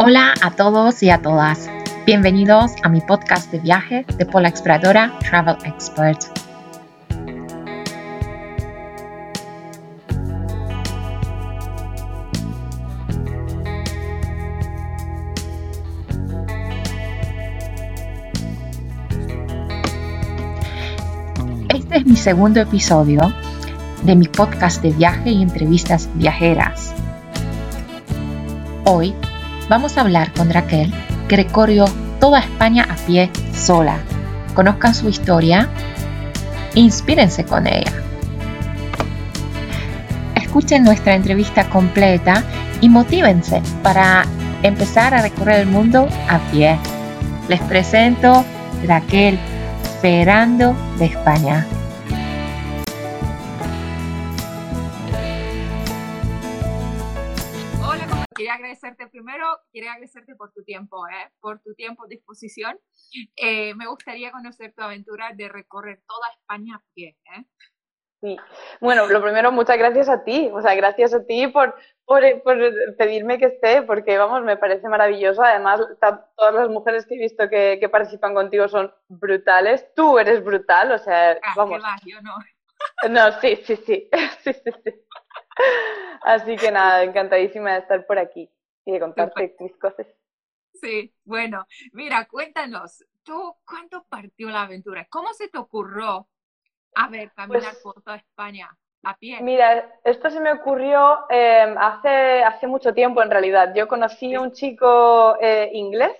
Hola a todos y a todas. Bienvenidos a mi podcast de viaje de Pola Exploradora Travel Expert. Este es mi segundo episodio de mi podcast de viaje y entrevistas viajeras. Hoy vamos a hablar con Raquel, que recorrió toda España a pie sola. Conozcan su historia, inspírense con ella. Escuchen nuestra entrevista completa y motívense para empezar a recorrer el mundo a pie. Les presento Raquel Ferrando de España. Quería agradecerte primero, quería agradecerte por tu tiempo, ¿eh? por tu tiempo, disposición. Eh, me gustaría conocer tu aventura de recorrer toda España a pie. ¿eh? Sí, bueno, lo primero, muchas gracias a ti, o sea, gracias a ti por, por, por, pedirme que esté, porque vamos, me parece maravilloso. Además, todas las mujeres que he visto que, que, participan contigo son brutales. Tú eres brutal, o sea, ah, vamos. Va, yo no. No, sí, sí, sí, sí, sí, sí. Así que nada, encantadísima de estar por aquí y de contarte mis cosas. Sí, bueno, mira, cuéntanos, ¿tú cuándo partió la aventura? ¿Cómo se te ocurrió, a ver, caminar Pues- por toda España a pie? Mira, esto se me ocurrió eh, hace, hace mucho tiempo en realidad. Yo conocí a un chico eh, inglés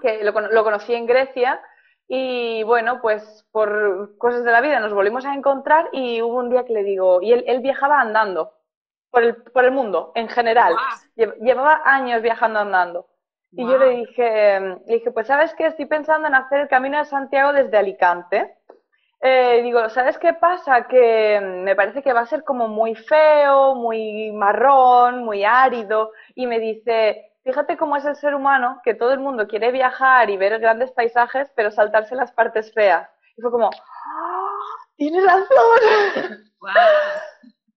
que lo, lo conocí en Grecia y bueno, pues por cosas de la vida nos volvimos a encontrar y hubo un día que le digo, y él, él viajaba andando por el, por el mundo en general, llevaba años viajando andando. Y yo le dije, le dije, pues sabes qué, estoy pensando en hacer el Camino de Santiago desde Alicante. Eh, digo, ¿sabes qué pasa? Que me parece que va a ser como muy feo, muy marrón, muy árido. Y me dice, fíjate cómo es el ser humano, que todo el mundo quiere viajar y ver grandes paisajes, pero saltarse las partes feas. Y fue como, ¡Ah! tienes razón.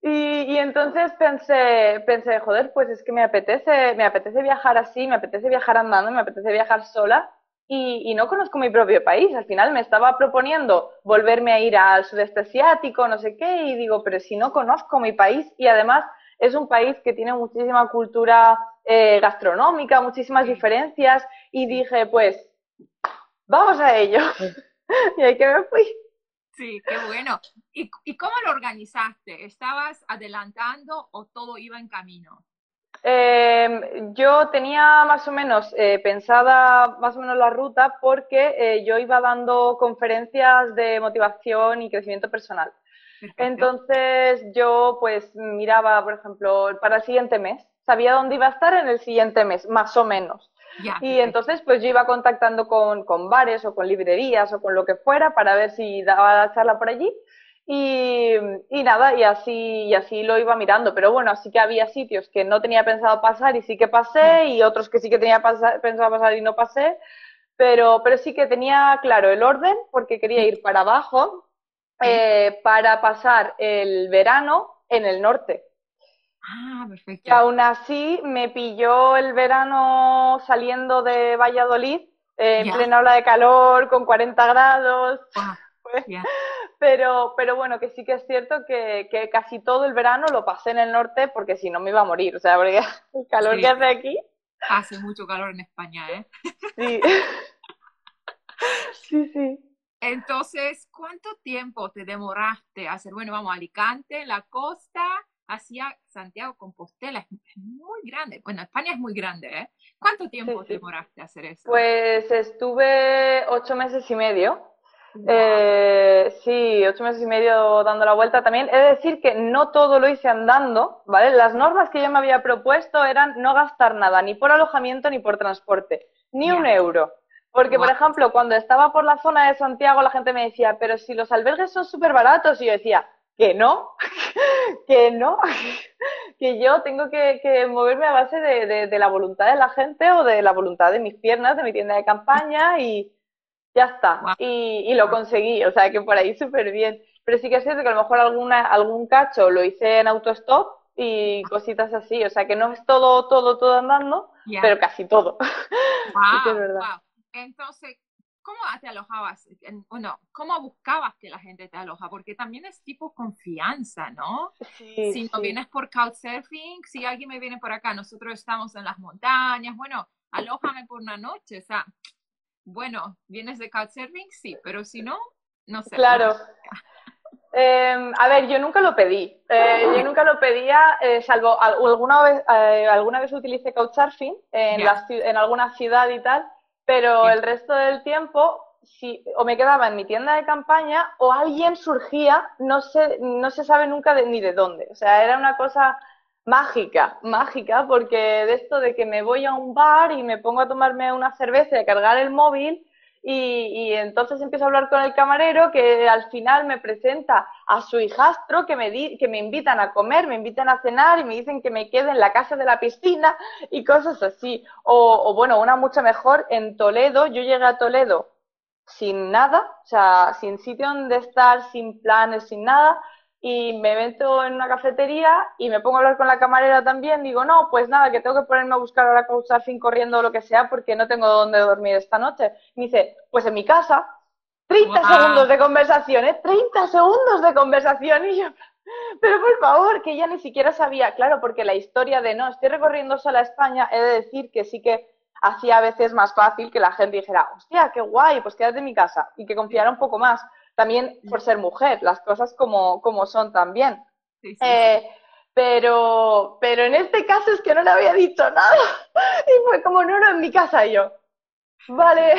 Y entonces pensé, pensé, joder, pues es que me apetece, me apetece viajar así, me apetece viajar andando, me apetece viajar sola y, y no conozco mi propio país. Al final me estaba proponiendo volverme a ir al sudeste asiático, no sé qué, y digo, pero si no conozco mi país y además es un país que tiene muchísima cultura eh, gastronómica, muchísimas diferencias y dije, pues, vamos a ello. y ahí que me fui. Sí, qué bueno. ¿Y, ¿Y cómo lo organizaste? ¿Estabas adelantando o todo iba en camino? Eh, yo tenía más o menos eh, pensada más o menos la ruta porque eh, yo iba dando conferencias de motivación y crecimiento personal. Perfecto. Entonces yo pues miraba, por ejemplo, para el siguiente mes, sabía dónde iba a estar en el siguiente mes, más o menos. Y entonces pues yo iba contactando con, con bares o con librerías o con lo que fuera para ver si daba la charla por allí. Y, y nada, y así, y así lo iba mirando. Pero bueno, sí que había sitios que no tenía pensado pasar y sí que pasé, y otros que sí que tenía pasa- pensado pasar y no pasé. Pero, pero sí que tenía claro el orden porque quería ir para abajo eh, para pasar el verano en el norte. Ah, perfecto. Y aún así me pilló el verano saliendo de Valladolid, eh, en plena ola de calor, con 40 grados. Pero, pero bueno, que sí que es cierto que, que casi todo el verano lo pasé en el norte porque si no me iba a morir. O sea, porque el calor Sí. que hace aquí, Hace mucho calor en España, ¿eh? sí. Sí, sí. Entonces, ¿cuánto tiempo te demoraste a hacer? Bueno, vamos Alicante, la costa, hacia Santiago Compostela. Es muy grande. Bueno, España es muy grande, ¿eh? ¿Cuánto tiempo Sí, te sí. demoraste a hacer eso? Pues estuve ocho meses y medio. Eh, sí, ocho meses y medio dando la vuelta también. He de decir que no todo lo hice andando, ¿vale? Las normas que yo me había propuesto eran no gastar nada, ni por alojamiento ni por transporte, ni un euro. Porque, por ejemplo, cuando estaba por la zona de Santiago, la gente me decía, pero si los albergues son súper baratos, y yo decía, que no, que no, que yo tengo que, que moverme a base de, de- de la voluntad de la gente o de la voluntad de mis piernas, de mi tienda de campaña y ya está. Y, y lo conseguí, o sea que por ahí súper bien. Pero sí que es cierto que a lo mejor alguna, algún cacho lo hice en autostop y cositas así, o sea que no es todo, todo, todo andando, pero casi todo. Wow, Entonces, ¿cómo te alojabas? O no, ¿cómo buscabas que la gente te aloja? Porque también es tipo confianza, ¿no? Sí, si no vienes por couchsurfing, si alguien me viene por acá, nosotros estamos en las montañas, bueno, alójame por una noche, o sea, bueno, vienes de couchsurfing, sí, pero si no, no sé. Claro. Em, a ver, yo nunca lo pedí. Eh, yo nunca lo pedía, eh, salvo alguna vez, eh, alguna vez utilicé Couchsurfing en, en alguna ciudad y tal, pero el resto del tiempo si, o me quedaba en mi tienda de campaña o alguien surgía, no se, no se sabe nunca ni de dónde. O sea, era una cosa mágica, mágica, porque de esto de que me voy a un bar y me pongo a tomarme una cerveza y a cargar el móvil y, entonces empiezo a hablar con el camarero que al final me presenta a su hijastro que me, que me invitan a comer, me invitan a cenar y me dicen que me quede en la casa de la piscina y cosas así. O, o bueno, una mucho mejor, en Toledo, yo llegué a Toledo sin nada, o sea, sin sitio donde estar, sin planes, sin nada, y me meto en una cafetería y me pongo a hablar con la camarera también. Digo, no, pues nada, que tengo que ponerme a buscar ahora fin corriendo o lo que sea porque no tengo dónde dormir esta noche. me dice, pues en mi casa. 30 segundos de conversación, ¿eh? 30 segundos de conversación y yo, pero por favor, que ella ni siquiera sabía, claro, porque la historia de no, estoy recorriendo sola España, he de decir que sí que hacía a veces más fácil que la gente dijera, hostia, qué guay, pues quédate en mi casa y que confiara un poco más también por ser mujer, las cosas como, como son también. Eh, pero, pero en este caso es que no le había dicho nada. Y fue como, no, no, en mi casa yo. Vale.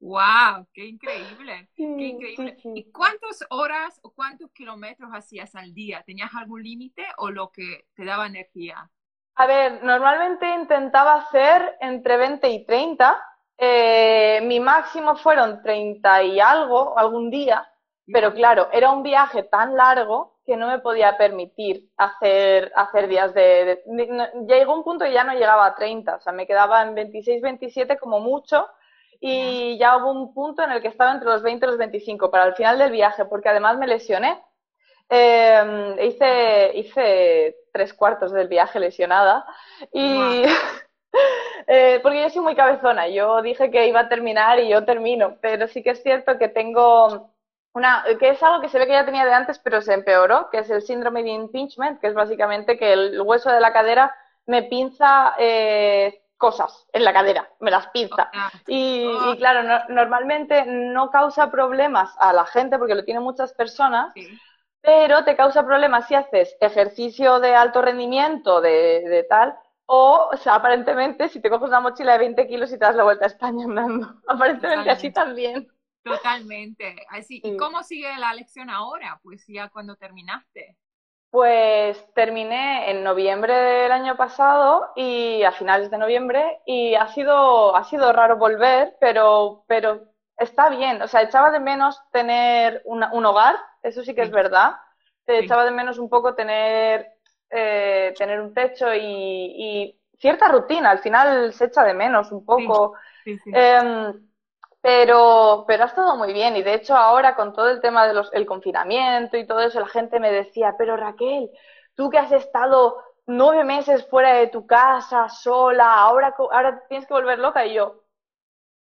¡Wow! ¡Qué increíble! ¡Qué increíble! ¿Y cuántas horas o cuántos kilómetros hacías al día? ¿Tenías algún límite o lo que te daba energía? A ver, normalmente intentaba hacer entre 20 y 30, eh, mi máximo fueron 30 y algo algún día, pero claro, era un viaje tan largo que no me podía permitir hacer, hacer días de, Llegó un punto que ya no llegaba a 30, o sea, me quedaba en 26, 27 como mucho y ya. hubo un punto en el que estaba entre los 20 y los 25 para el final del viaje, porque además me lesioné. Eh, hice, hice tres cuartos del viaje lesionada y... Eh, porque yo soy muy cabezona, yo dije que iba a terminar y yo termino, pero sí que es cierto que tengo una, que es algo que se ve que ya tenía de antes, pero se empeoró, que es el síndrome de impingement, que es básicamente que el hueso de la cadera me pinza eh, cosas en la cadera, me las pinza. Ah. Y, y claro, normalmente no causa problemas a la gente porque lo tienen muchas personas. Pero te causa problemas si haces ejercicio de alto rendimiento, de, de tal, o, o sea, aparentemente, si te coges una mochila de 20 kilos y te das la vuelta a España andando. Aparentemente así también. Totalmente. Así. ¿Y cómo sigue la lección ahora? Pues ya cuando terminaste. Pues terminé en noviembre del año pasado y a finales de noviembre y ha sido, ha sido raro volver, pero, pero está bien. O sea, echaba de menos tener un hogar, eso sí que es verdad. Te echaba de menos un poco tener eh, tener un techo y, cierta rutina. Al final se echa de menos un poco. Em, pero, pero ha estado muy bien y de hecho ahora con todo el tema del confinamiento y todo eso, la gente me decía, pero Raquel, tú que has estado nueve meses fuera de tu casa, sola, ahora, ahora tienes que volver loca y yo,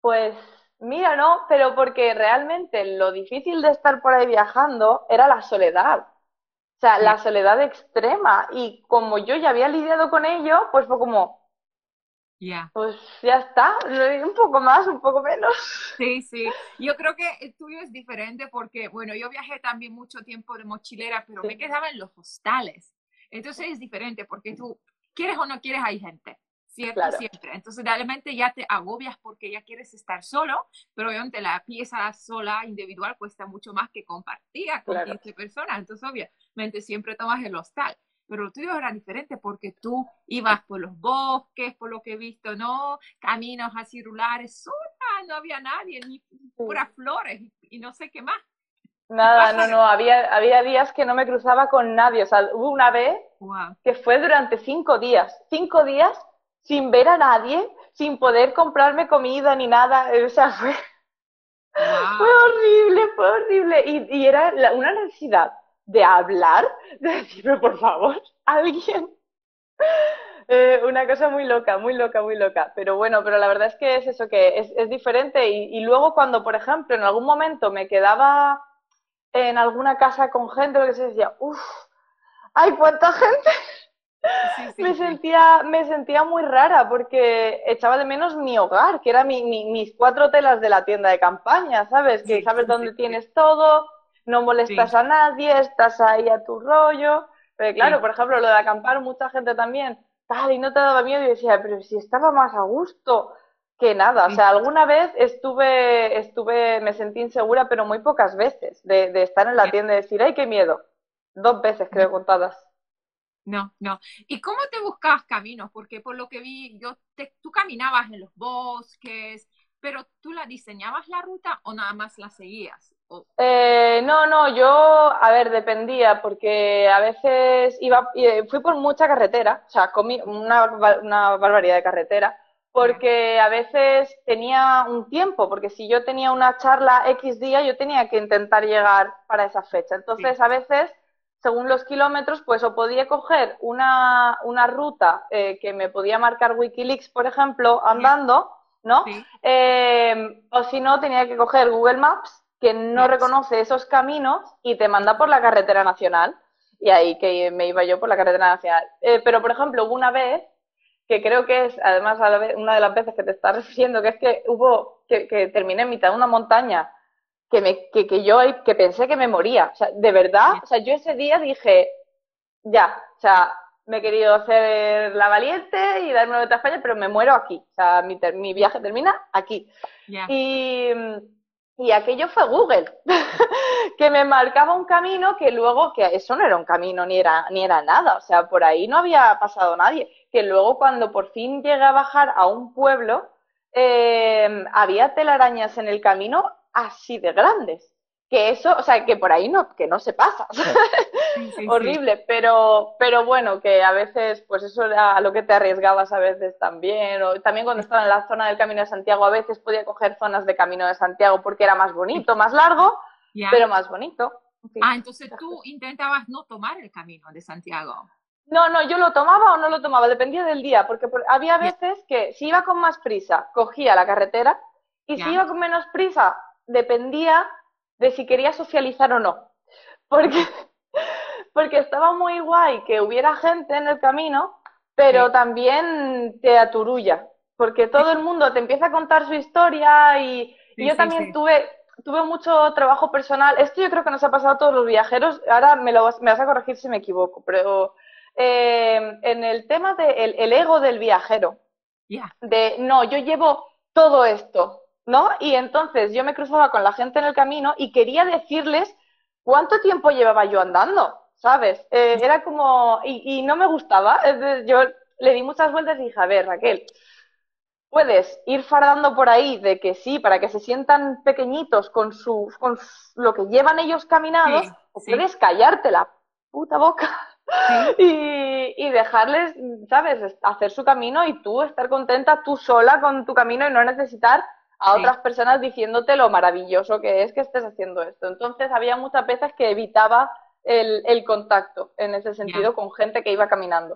pues mira, no, pero porque realmente lo difícil de estar por ahí viajando era la soledad. O sea, la soledad extrema. Y como yo ya había lidiado con ello, pues fue como, ya. Pues ya está, un poco más, un poco menos. Sí, sí. Yo creo que el tuyo es diferente porque, bueno, yo viajé también mucho tiempo de mochilera, pero me quedaba en los hostales. Entonces es diferente porque tú, quieres o no quieres, hay gente. ¿Cierto? Siempre. Entonces, realmente ya te agobias porque ya quieres estar solo, pero obviamente la pieza sola, individual, cuesta mucho más que compartida con 15 personas. Entonces, obviamente, siempre tomas el hostal. Pero lo tuyo era diferente porque tú ibas por los bosques, por lo que he visto, ¿no? Caminos así rurales, sola, no había nadie, ni puras flores y no sé qué más. Nada, no, no, había, había días que no me cruzaba con nadie. O sea, hubo una vez que fue durante cinco días. Cinco días sin ver a nadie, sin poder comprarme comida ni nada. O sea, fue, fue horrible, fue horrible. Y, y era una necesidad de hablar, de decirme, por favor, alguien. Eh, una cosa muy loca, muy loca, muy loca. Pero bueno, pero la verdad es que es eso, que es, es diferente. Y, y, luego cuando, por ejemplo, en algún momento me quedaba en alguna casa con gente, lo que se decía, uff, ¡ay, cuánta gente! Me, Sentía, me sentía muy rara porque echaba de menos mi hogar, que era mi, mis cuatro telas de la tienda de campaña, ¿sabes? Que sabes dónde tienes todo, no molestas a nadie, estás ahí a tu rollo. Pero claro, por ejemplo, lo de acampar, mucha gente también, tal, y no te daba miedo y decía, pero si estaba más a gusto que nada. O sea, alguna vez estuve, estuve, me sentí insegura, pero muy pocas veces, de, de estar en la tienda y decir, ay, qué miedo. Dos veces creo contadas. No, no. ¿Y cómo te buscabas caminos? Porque por lo que vi, yo tú caminabas en los bosques, pero tú la diseñabas la ruta o nada más la seguías? Eh, no, no, yo, a ver, dependía, porque a veces iba, eh, fui por mucha carretera, o sea, comí una, una barbaridad de carretera, porque a veces tenía un tiempo, porque si yo tenía una charla X día, yo tenía que intentar llegar para esa fecha. Entonces, a veces según los kilómetros, pues o podía coger una, una ruta eh, que me podía marcar Wikileaks, por ejemplo, andando, ¿no? Eh, o si no, tenía que coger Google Maps, que no reconoce esos caminos y te manda por la carretera nacional. Y ahí que me iba yo por la carretera nacional. Eh, pero, por ejemplo, hubo una vez, que creo que es, además, una de las veces que te estás refiriendo, que es que hubo, que, que terminé en mitad de una montaña que, me, que, que yo que pensé que me moría. O sea, de verdad, o sea, yo ese día dije, ya, o sea, me he querido hacer la valiente y darme una vuelta a España, pero me muero aquí. O sea, mi, mi viaje termina aquí. Y, y aquello fue Google, que me marcaba un camino que luego, que eso no era un camino ni era, ni era nada, o sea, por ahí no había pasado nadie. Que luego cuando por fin llegué a bajar a un pueblo, eh, había telarañas en el camino así de grandes. Que eso, o sea, que por ahí no, que no se pasa. Horrible, pero, pero bueno, que a veces, pues eso era a lo que te arriesgabas a veces también. O también cuando estaba en la zona del Camino de Santiago, a veces podía coger zonas de Camino de Santiago porque era más bonito, más largo, pero más bonito. ah, entonces tú intentabas no tomar el Camino de Santiago. No, no, yo lo tomaba o no lo tomaba, dependía del día, porque había veces que si iba con más prisa, cogía la carretera, y si iba con menos prisa, dependía de si quería socializar o no. Porque, porque estaba muy guay que hubiera gente en el camino, pero también te aturulla, porque todo el mundo te empieza a contar su historia y, yo también tuve tuve mucho trabajo personal. Esto yo creo que nos ha pasado a todos los viajeros. Ahora me, lo, me vas a corregir si me equivoco, pero eh, en el tema del el ego del viajero, de no, yo llevo todo esto, ¿no? Y entonces yo me cruzaba con la gente en el camino y quería decirles cuánto tiempo llevaba yo andando, ¿sabes? Eh, era como, y, no me gustaba, yo le di muchas vueltas y dije, a ver, Raquel, puedes ir fardando por ahí de que sí, para que se sientan pequeñitos con, su, con lo que llevan ellos caminados, o puedes callarte la puta boca y, y, dejarles, ¿sabes?, hacer su camino y tú estar contenta tú sola con tu camino y no necesitar a otras personas diciéndote lo maravilloso que es que estés haciendo esto. Entonces había muchas veces que evitaba el, el contacto en ese sentido con gente que iba caminando.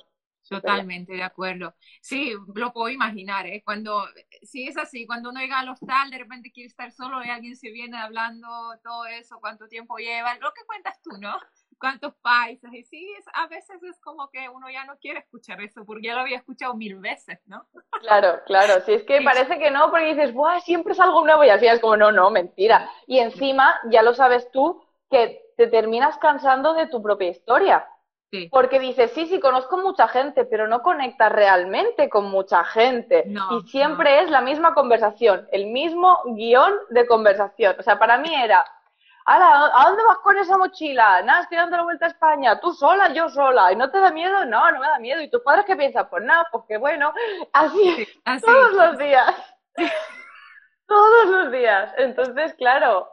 Totalmente de acuerdo. Sí, lo puedo imaginar, ¿eh? Cuando, sí es así, cuando uno llega al hostal, de repente quiere estar solo y alguien se viene hablando todo eso, cuánto tiempo lleva, lo que cuentas tú, ¿no? Cuántos paisajes. Sí, es, a veces es como que uno ya no quiere escuchar eso porque ya lo había escuchado mil veces, ¿no? Claro, claro. Si es que parece que no, porque dices, Buah, siempre es algo nuevo y al final es como, no, no, mentira. Y encima, ya lo sabes tú, que te terminas cansando de tu propia historia. Sí. Porque dices, sí, sí, conozco mucha gente, pero no conectas realmente con mucha gente. y siempre es la misma conversación, el mismo guion de conversación. O sea, para mí era, ¿a dónde vas con esa mochila? Nada, estoy dando la vuelta a España. ¿Tú sola? Yo sola. ¿Y no te da miedo? No, no me da miedo. ¿Y tus padres qué piensan? Pues nada, pues que bueno. Así, todos los días. todos los días. Entonces, claro,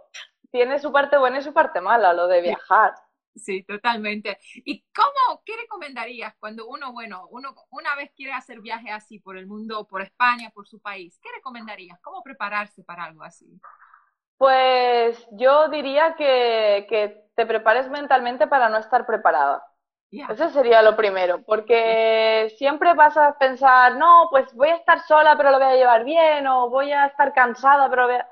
tiene su parte buena y su parte mala, lo de viajar. Sí, totalmente. ¿Y cómo, qué recomendarías cuando uno, bueno, uno una vez quiere hacer viaje así por el mundo, por España, por su país? ¿Qué recomendarías? ¿Cómo prepararse para algo así? Pues yo diría que, te prepares mentalmente para no estar preparada. Eso sería lo primero, porque siempre vas a pensar, no, pues voy a estar sola, pero lo voy a llevar bien, o voy a estar cansada, pero voy a...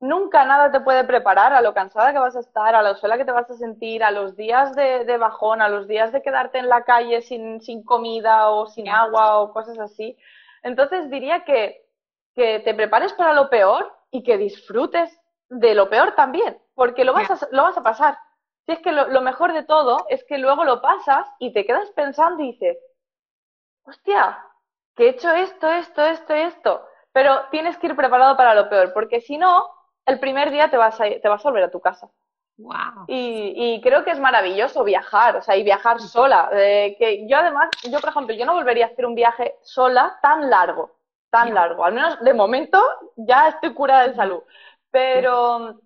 Nunca nada te puede preparar a lo cansada que vas a estar, a lo sola que te vas a sentir, a los días de, bajón, a los días de quedarte en la calle sin, sin comida o sin agua o cosas así. Entonces diría que, que te prepares para lo peor y que disfrutes de lo peor también, porque lo vas a, lo vas a pasar. Si es que lo, mejor de todo es que luego lo pasas y te quedas pensando y dices, hostia, que he hecho esto, esto, esto, esto. Pero tienes que ir preparado para lo peor, porque si no, el primer día te vas a, te vas a volver a tu casa. Wow. Y, y, creo que es maravilloso viajar, o sea, y viajar sola. Eh, que yo además, yo por ejemplo, yo no volvería a hacer un viaje sola tan largo, tan largo. Al menos de momento ya estoy curada de salud. Pero,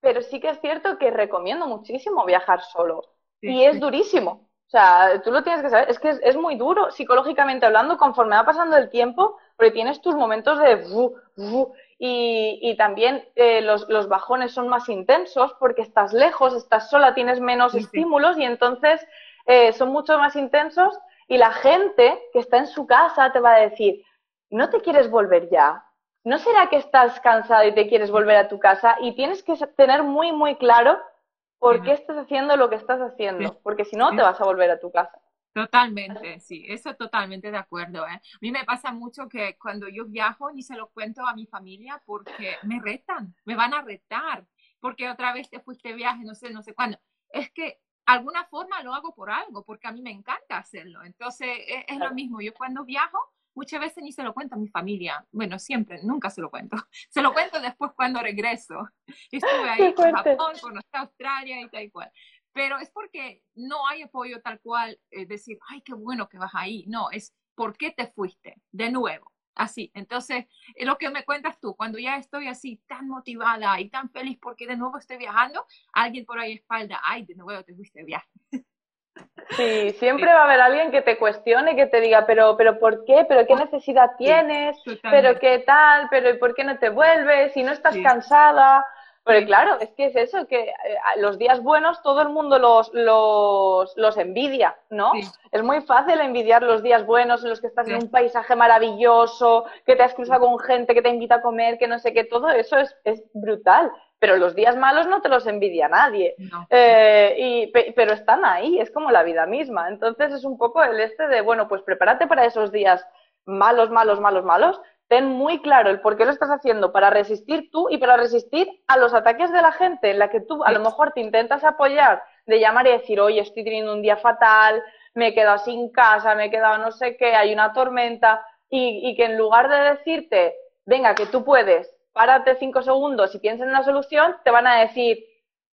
pero sí que es cierto que recomiendo muchísimo viajar solo. y es durísimo. O sea, tú lo tienes que saber. Es que es, muy duro psicológicamente hablando conforme va pasando el tiempo, porque tienes tus momentos de... y, y, también eh, los, los, bajones son más intensos porque estás lejos, estás sola, tienes menos estímulos y entonces eh, son mucho más intensos y la gente que está en su casa te va a decir, ¿no te quieres volver ya? ¿No será que estás cansado y te quieres volver a tu casa? Y tienes que tener muy, muy claro por qué estás haciendo lo que estás haciendo, porque si no, te vas a volver a tu casa. Totalmente, sí, eso totalmente de acuerdo. ¿eh? A mí me pasa mucho que cuando yo viajo ni se lo cuento a mi familia porque me retan, me van a retar, porque otra vez te fuiste de viaje, no sé, no sé cuándo. Es que alguna forma lo hago por algo, porque a mí me encanta hacerlo. Entonces, e, es lo mismo, yo cuando viajo muchas veces ni se lo cuento a mi familia. Bueno, siempre, nunca se lo cuento. Se lo cuento después cuando regreso. Estuve ahí en Japón, conocí a Australia y tal cual. Pero es porque no hay apoyo tal cual, eh, decir, ay, qué bueno que vas ahí. No, es por qué te fuiste de nuevo. Así, entonces, lo que me cuentas tú, cuando ya estoy así tan motivada y tan feliz porque de nuevo estoy viajando, alguien por ahí espalda, ay, de nuevo te fuiste de viaje. Sí, siempre va a haber alguien que te cuestione, que te diga, pero, pero ¿por qué? ¿Pero qué necesidad tienes? ¿Pero qué tal? ¿Pero por qué no te vuelves? Si no estás cansada. Pero claro, es que es eso, que eh, los días buenos todo el mundo los, los, los envidia, ¿no? Es muy fácil envidiar los días buenos en los que estás en un paisaje maravilloso, que te has cruzado con gente que te invita a comer, que no sé qué, todo eso es, es brutal pero los días malos no te los envidia nadie. Eh, y, pero están ahí, es como la vida misma. Entonces es un poco el este de, bueno, pues prepárate para esos días malos, malos, malos, malos. Ten muy claro el por qué lo estás haciendo para resistir tú y para resistir a los ataques de la gente en la que tú a lo mejor te intentas apoyar de llamar y decir, oye, estoy teniendo un día fatal, me he quedado sin casa, me he quedado no sé qué, hay una tormenta, y, y que en lugar de decirte, venga, que tú puedes, párate cinco segundos y piensa en una solución, te van a decir,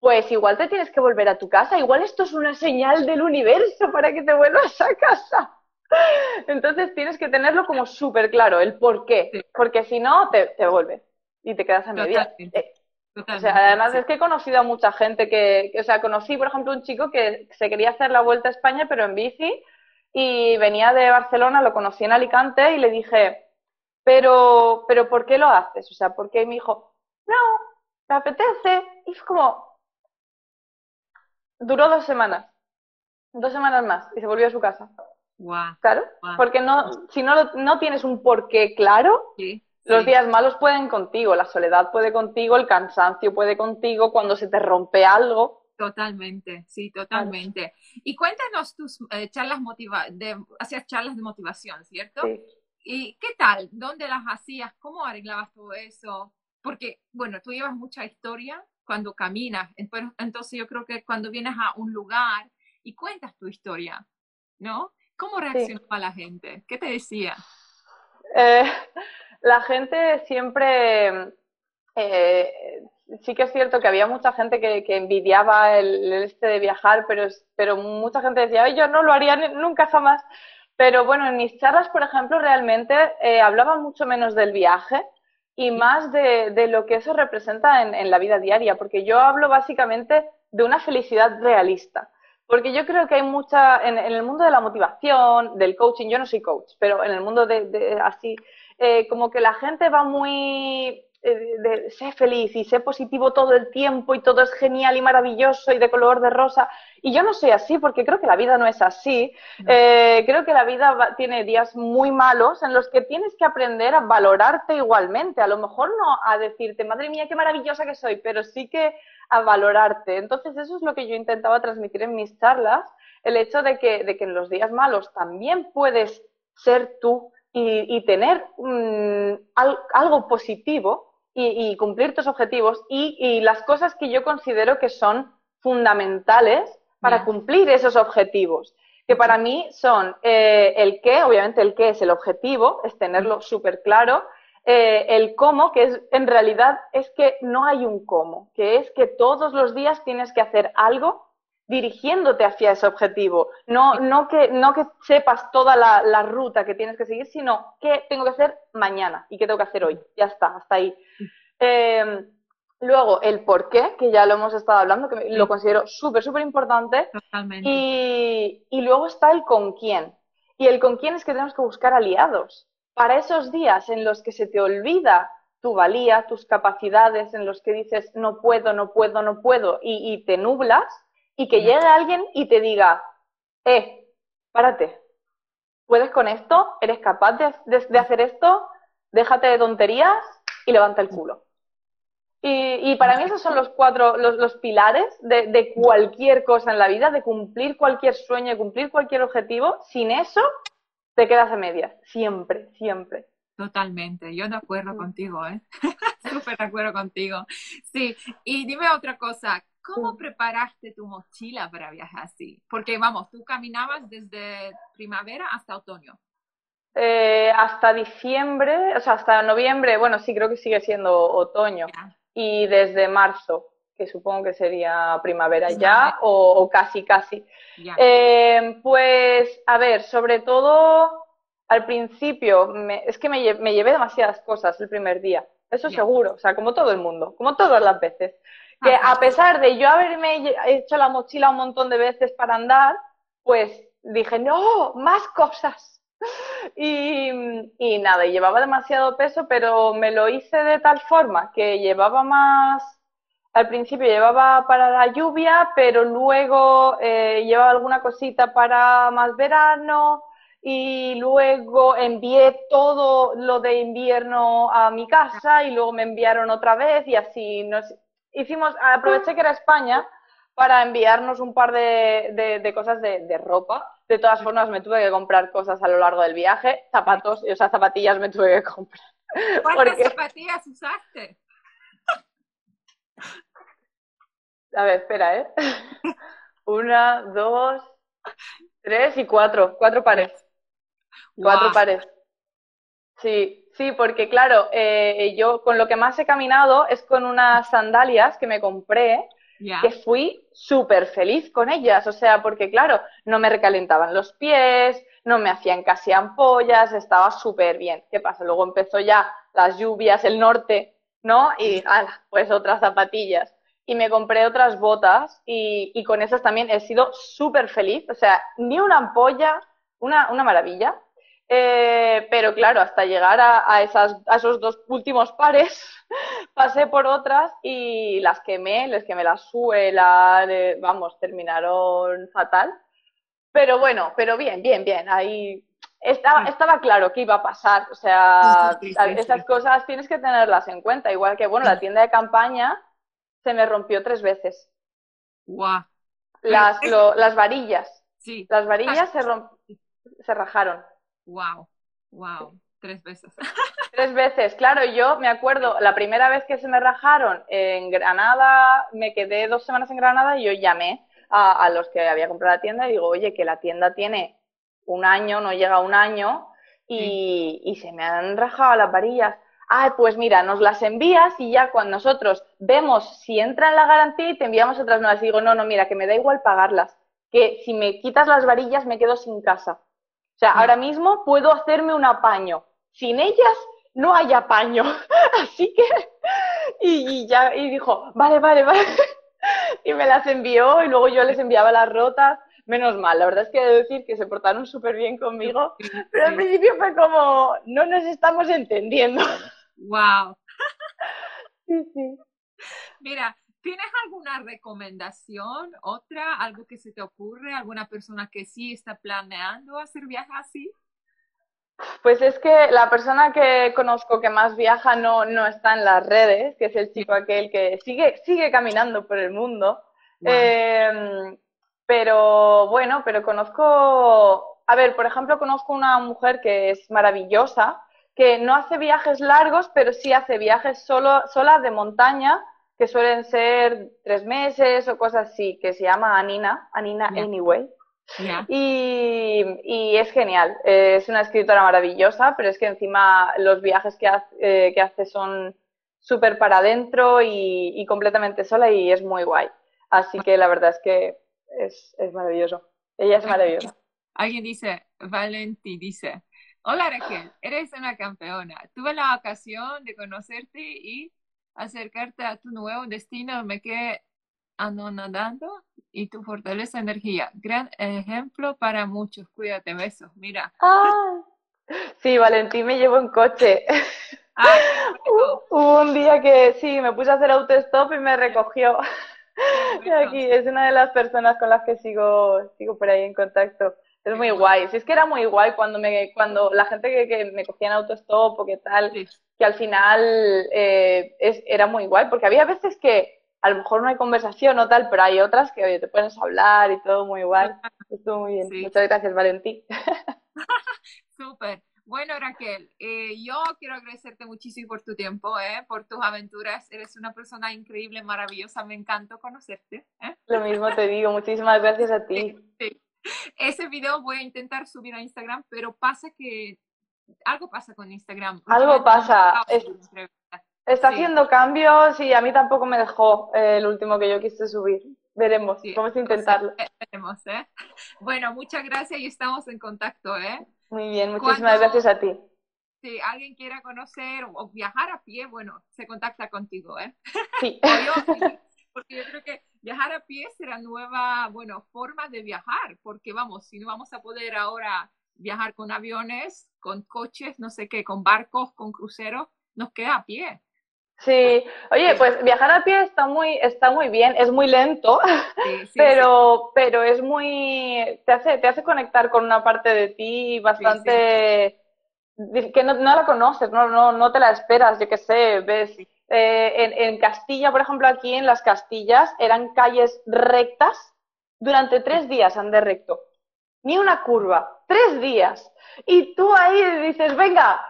pues igual te tienes que volver a tu casa, igual esto es una señal del universo para que te vuelvas a casa. Entonces tienes que tenerlo como súper claro, el por qué, porque si no, te, te vuelves y te quedas a media. Eh, o sea, además es que he conocido a mucha gente que, o sea, conocí, por ejemplo, un chico que se quería hacer la vuelta a España, pero en bici, y venía de Barcelona, lo conocí en Alicante y le dije, pero, pero ¿por qué lo haces? O sea, ¿por qué me dijo, no, me apetece? Y fue como, duró dos semanas, dos semanas más, y se volvió a su casa. Claro, porque no, si no, no tienes un porqué claro, los días malos pueden contigo, la soledad puede contigo, el cansancio puede contigo, cuando se te rompe algo. Totalmente, sí, totalmente. Y cuéntanos tus eh, charlas motiva de, hacías charlas de motivación, ¿cierto? Sí. ¿Y qué tal? ¿Dónde las hacías? ¿Cómo arreglabas todo eso? Porque, bueno, tú llevas mucha historia cuando caminas, entonces yo creo que cuando vienes a un lugar y cuentas tu historia, ¿no? ¿Cómo reaccionaba la gente? ¿Qué te decía? Eh, la gente siempre, eh, sí que es cierto que había mucha gente que, envidiaba el, este de viajar, pero, pero mucha gente decía, yo no lo haría nunca jamás. Pero bueno, en mis charlas, por ejemplo, realmente eh, hablaba mucho menos del viaje y más de, de lo que eso representa en, en, la vida diaria, porque yo hablo básicamente de una felicidad realista. Porque yo creo que hay mucha, en, en el mundo de la motivación, del coaching, yo no soy coach, pero en el mundo de, de así, eh, como que la gente va muy eh, de, sé feliz y sé positivo todo el tiempo y todo es genial y maravilloso y de color de rosa. Y yo no soy así porque creo que la vida no es así. Eh, creo que la vida tiene días muy malos en los que tienes que aprender a valorarte igualmente. A lo mejor no a decirte, madre mía, qué maravillosa que soy, pero sí que a valorarte. Entonces eso es lo que yo intentaba transmitir en mis charlas, el hecho de que, de que en los días malos también puedes ser tú y, tener mm, algo positivo y, cumplir tus objetivos y, las cosas que yo considero que son fundamentales para cumplir esos objetivos. Que para mí son eh, el qué, obviamente el qué es el objetivo, es tenerlo súper claro, eh, el cómo, que es, en realidad es que no hay un cómo, que es que todos los días tienes que hacer algo dirigiéndote hacia ese objetivo. No, no, que, no que sepas toda la, ruta que tienes que seguir, sino qué tengo que hacer mañana y qué tengo que hacer hoy. Ya está, hasta ahí. Em, luego, el por qué, que ya lo hemos estado hablando, que lo considero súper, súper importante. Totalmente. Y, y luego está el con quién. Y el con quién es que tenemos que buscar aliados. Para esos días en los que se te olvida tu valía, tus capacidades, en los que dices no puedo, no puedo, no puedo, y, y te nublas, y que llegue alguien y te diga, eh, párate, puedes con esto, eres capaz de, hacer esto, déjate de tonterías y levanta el culo. Y, para mí esos son los cuatro, los, pilares de, cualquier cosa en la vida, de cumplir cualquier sueño, de cumplir cualquier objetivo. Sin eso, te quedas a medias. Siempre, siempre. Totalmente, yo de acuerdo contigo, ¿eh? Súper de acuerdo contigo. Sí, y dime otra cosa, ¿Cómo preparaste tu mochila para viajar así? Porque vamos, tú caminabas desde primavera hasta otoño. Eh, hasta diciembre, o sea, hasta noviembre, bueno, sí, creo que sigue siendo otoño. Y desde marzo, que supongo que sería primavera ya, o, casi, casi. Eh, pues, a ver, sobre todo al principio, es que me, llevé demasiadas cosas el primer día, eso seguro, o sea, como todo el mundo, como todas las veces. Que a pesar de yo haberme hecho la mochila un montón de veces para andar, pues dije, no, más cosas. Y, y nada, llevaba demasiado peso, pero me lo hice de tal forma que llevaba más, al principio llevaba para la lluvia, pero luego eh, llevaba alguna cosita para más verano y luego envié todo lo de invierno a mi casa y luego me enviaron otra vez y así, no hicimos, aproveché que era España para enviarnos un par de, cosas de, ropa. De todas formas, me tuve que comprar cosas a lo largo del viaje, zapatos, o sea, zapatillas me tuve que comprar. ¿Cuántas zapatillas usaste? A ver, espera, ¿eh? Una, dos, tres y cuatro. Cuatro pares. Cuatro pares. Sí, sí, porque claro, eh, yo con lo que más he caminado es con unas sandalias que me compré, que fui súper feliz con ellas, o sea, porque claro, no me recalentaban los pies, no me hacían casi ampollas, estaba súper bien. ¿Qué pasa? Luego empezó ya las lluvias, el norte, ¿no? Y pues otras zapatillas. Y me compré otras botas y, y con esas también he sido súper feliz, o sea, ni una ampolla, una, una maravilla. Eh, pero claro, hasta llegar a, esas, a esos dos últimos pares, pasé por otras y las quemé, les quemé la suela, vamos, terminaron fatal. Pero bueno, pero bien, bien, bien. Ahí estaba, estaba claro que iba a pasar. O sea, esas cosas tienes que tenerlas en cuenta. Igual que, bueno, la tienda de campaña se me rompió tres veces. Guau. Las, las varillas. Sí. Las varillas se, se rajaron. Wow, wow, tres veces. Tres veces, claro, yo me acuerdo, la primera vez que se me rajaron en Granada, me quedé dos semanas en Granada y yo llamé a, los que había comprado la tienda y digo, oye, que la tienda tiene un año, no llega a un año y, y se me han rajado las varillas. Ah, pues mira, nos las envías y ya cuando nosotros vemos si entra en la garantía y te enviamos otras nuevas. Y digo, no, no, mira, que me da igual pagarlas, que si me quitas las varillas me quedo sin casa. O sea, ahora mismo puedo hacerme un apaño. Sin ellas no hay apaño. Así que, y, ya, y dijo, vale, vale, vale. Y me las envió y luego yo les enviaba las rotas. Menos mal, la verdad es que he de decir que se portaron súper bien conmigo, pero al principio fue como, no nos estamos entendiendo. Wow. Sí, sí. Mira, ¿tienes alguna recomendación, otra, algo que se te ocurre, alguna persona que sí está planeando hacer viajes así? Pues es que la persona que conozco que más viaja no, no está en las redes, que es el chico aquel que sigue, sigue caminando por el mundo. Em, pero bueno, pero conozco, a ver, por ejemplo, conozco una mujer que es maravillosa, que no hace viajes largos, pero sí hace viajes solo, sola de montaña, que suelen ser tres meses o cosas así, que se llama Anina, Anina Anyway. Y, es genial, es una escritora maravillosa, pero es que encima los viajes que hace, eh, que hace son súper para adentro y, completamente sola y es muy guay. Así que la verdad es que es, es maravilloso. Ella es maravillosa. Alguien dice, Valenti dice, hola Raquel, eres una campeona. Tuve la ocasión de conocerte y acercarte a tu nuevo destino. Me quedé anonadando y tu fortaleza energía. Gran ejemplo para muchos. Cuídate, besos. Mira. Ah, sí, Valentín me llevó en coche. Hubo un día que sí, me puse a hacer autostop y me recogió. Y aquí es una de las personas con las que sigo, sigo por ahí en contacto. Es muy guay. Sí, es que era muy guay cuando me, cuando la gente que, me cogía en autostop o qué tal, que al final eh, es, era muy guay, porque había veces que a lo mejor no hay conversación o tal, pero hay otras que oye, te puedes hablar y todo muy igual. Estuvo muy bien. Muchas gracias, Valentín. Súper. Bueno, Raquel, eh, yo quiero agradecerte muchísimo por tu tiempo, eh, por tus aventuras. Eres una persona increíble, maravillosa. Me encantó conocerte. Eh. Lo mismo te digo. Muchísimas gracias a ti. Ese video voy a intentar subir a Instagram, pero pasa que algo pasa con Instagram. Algo pasa. Está haciendo cambios y a mí tampoco me dejó eh, el último que yo quise subir. Veremos, vamos a intentarlo. veremos, ¿eh? Bueno, muchas gracias y estamos en contacto, ¿eh? Muy bien, muchísimas gracias a ti. Si alguien quiera conocer o viajar a pie, bueno, se contacta contigo, ¿eh? Sí. porque yo creo que viajar a pie será nueva, bueno, forma de viajar, porque vamos, si no vamos a poder ahora viajar con aviones, con coches, no sé qué, con barcos, con cruceros, nos queda a pie. Sí, oye, pues viajar a pie está muy, está muy bien, es muy lento, pero, pero es muy, te hace, te hace conectar con una parte de ti bastante que no, no, la conoces, no, no, no te la esperas, yo qué sé, ves. Eh, en, en Castilla, por ejemplo, aquí en las Castillas eran calles rectas durante tres días andé recto, ni una curva, tres días. Y tú ahí dices, venga,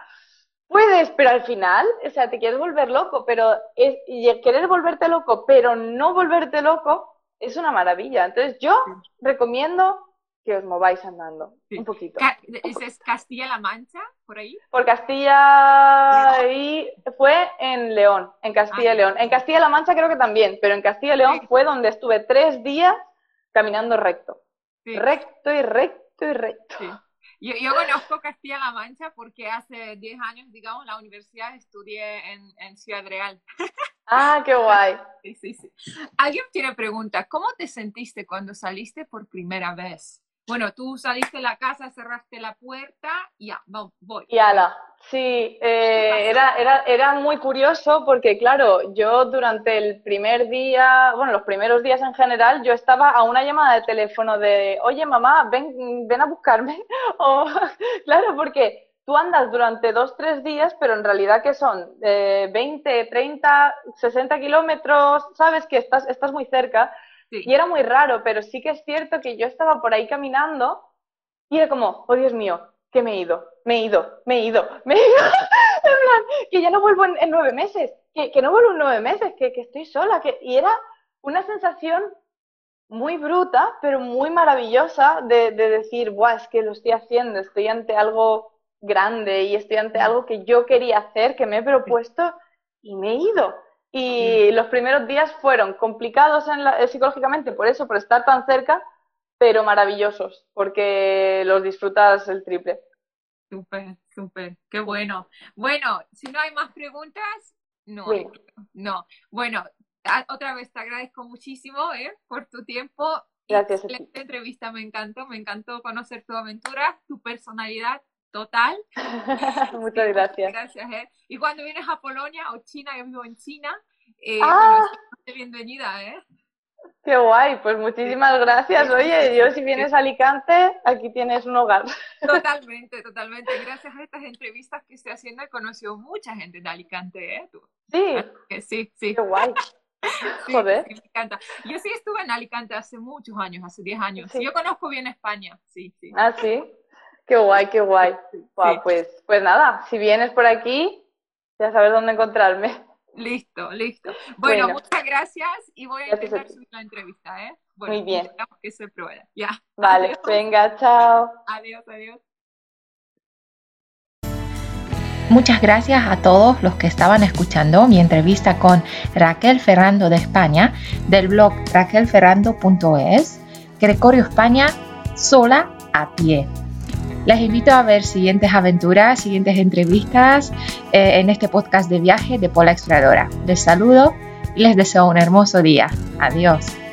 Puedes, pero al final, o sea, te quieres volver loco, pero es, y querer volverte loco, pero no volverte loco, es una maravilla. Entonces yo recomiendo que os mováis andando un poquito. ¿Es Castilla-La Mancha, por ahí? Por Castilla y fue en León, en Castilla y ah, León. En Castilla-La Mancha creo que también, pero en Castilla y León fue donde estuve tres días caminando recto. Recto y recto y recto. Yo, yo conozco Castilla-La Mancha porque hace 10 años, digamos, la universidad estudié en, en Ciudad Real. Ah, qué guay. Sí, sí, sí. Alguien tiene pregunta, ¿cómo te sentiste cuando saliste por primera vez? Bueno, tú saliste de la casa, cerraste la puerta y ya, voy. Y ala, sí, eh, era, era, era muy curioso porque, claro, yo durante el primer día, bueno, los primeros días en general, yo estaba a una llamada de teléfono de, oye, mamá, ven, ven a buscarme. o, claro, porque tú andas durante dos, tres días, pero en realidad que son eh, 20, 30, 60 kilómetros, sabes que estás, estás muy cerca. Y era muy raro, pero sí que es cierto que yo estaba por ahí caminando y era como, oh Dios mío, que me he ido, me he ido, me he ido, me he ido. en plan, que ya no vuelvo en, nueve meses, que, que, no vuelvo en nueve meses, que, que estoy sola. Que... Y era una sensación muy bruta, pero muy maravillosa de, de decir, Buah, es que lo estoy haciendo, estoy ante algo grande y estoy ante algo que yo quería hacer, que me he propuesto y me he ido. Y los primeros días fueron complicados en eh, psicológicamente por eso, por estar tan cerca, pero maravillosos, porque los disfrutas el triple. Súper, súper, qué bueno. Bueno, si no hay más preguntas, no, no. Bueno, otra vez te agradezco muchísimo ¿eh? por tu tiempo. Gracias. Excelente entrevista, me encantó, me encantó conocer tu aventura, tu personalidad total. Muchas gracias. Gracias. ¿eh? Y cuando vienes a Polonia o China, yo vivo en China, Eh, ah. bienvenida, ¿eh? Qué guay, pues muchísimas gracias. Oye, yo si vienes a Alicante, aquí tienes un hogar. Totalmente, totalmente. Gracias a estas entrevistas que estoy haciendo he conocido mucha gente de Alicante, ¿eh? Sí. Sí, sí. Qué guay. Joder. me encanta. Yo sí estuve en Alicante hace muchos años, hace 10 años. Yo conozco bien España, sí, sí. Ah, sí. Qué guay, qué guay. pues, pues nada, si vienes por aquí, ya sabes dónde encontrarme. Listo, listo. Bueno, muchas gracias y voy a intentar subir la entrevista, ¿eh? Muy bien. que se pruebe. Ya. Vale, venga, chao. Adiós, adiós. Muchas gracias a todos los que estaban escuchando mi entrevista con Raquel Ferrando de España del blog raquelferrando.es, que recorrió España sola a pie. Les invito a ver siguientes aventuras, siguientes entrevistas eh, en este podcast de viaje de Pola Exploradora. Les saludo y les deseo un hermoso día. Adiós.